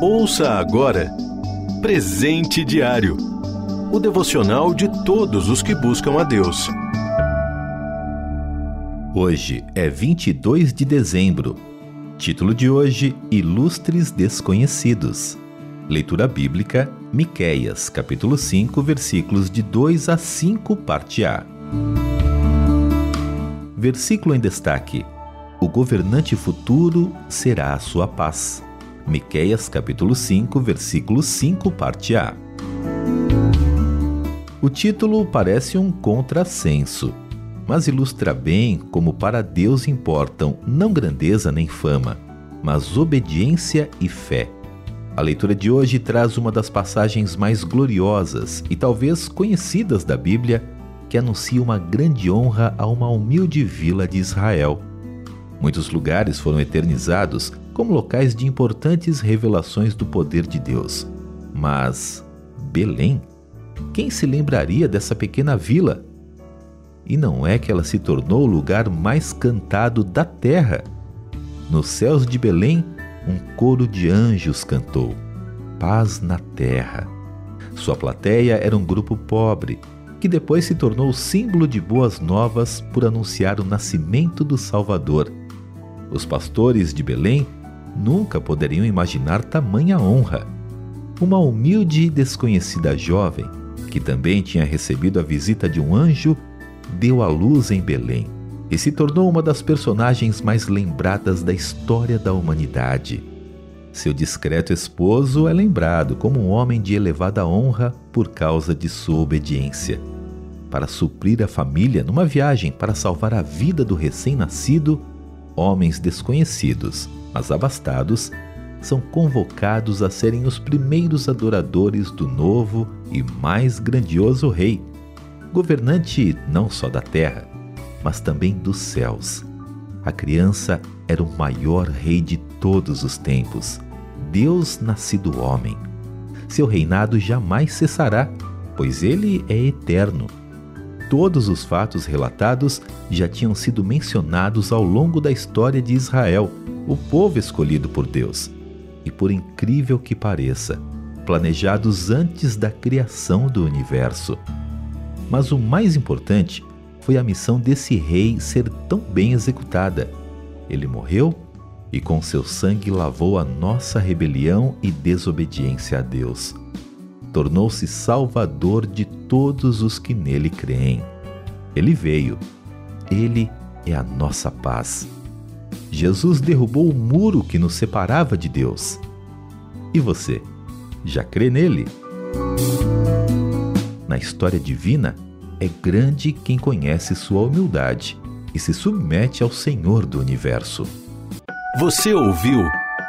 Ouça agora Presente Diário o devocional de todos os que buscam a Deus. Hoje é 22 de dezembro. Título de hoje: Ilustres Desconhecidos. Leitura bíblica: Miqueias, capítulo 5, versículos de 2 a 5, parte A. Versículo em destaque: O governante futuro será a sua paz. Miqueias, capítulo 5, versículo 5, parte A. O título parece um contrassenso mas ilustra bem como para Deus importam não grandeza nem fama, mas obediência e fé. A leitura de hoje traz uma das passagens mais gloriosas e talvez conhecidas da Bíblia, que anuncia uma grande honra a uma humilde vila de Israel. Muitos lugares foram eternizados como locais de importantes revelações do poder de Deus. Mas Belém? Quem se lembraria dessa pequena vila e não é que ela se tornou o lugar mais cantado da terra. Nos céus de Belém, um coro de anjos cantou: Paz na terra. Sua plateia era um grupo pobre, que depois se tornou símbolo de boas novas por anunciar o nascimento do Salvador. Os pastores de Belém nunca poderiam imaginar tamanha honra. Uma humilde e desconhecida jovem, que também tinha recebido a visita de um anjo, deu à luz em Belém e se tornou uma das personagens mais lembradas da história da humanidade. Seu discreto esposo é lembrado como um homem de elevada honra por causa de sua obediência. Para suprir a família numa viagem para salvar a vida do recém-nascido, homens desconhecidos, mas abastados, são convocados a serem os primeiros adoradores do novo e mais grandioso rei, governante não só da terra, mas também dos céus. A criança era o maior rei de todos os tempos, Deus nascido homem. Seu reinado jamais cessará, pois ele é eterno. Todos os fatos relatados já tinham sido mencionados ao longo da história de Israel, o povo escolhido por Deus. E por incrível que pareça, planejados antes da criação do universo. Mas o mais importante foi a missão desse rei ser tão bem executada. Ele morreu e com seu sangue lavou a nossa rebelião e desobediência a Deus. Tornou-se salvador de todos os que nele creem. Ele veio. Ele é a nossa paz. Jesus derrubou o muro que nos separava de Deus. E você, já crê nele? Na história divina, é grande quem conhece sua humildade e se submete ao Senhor do universo. Você ouviu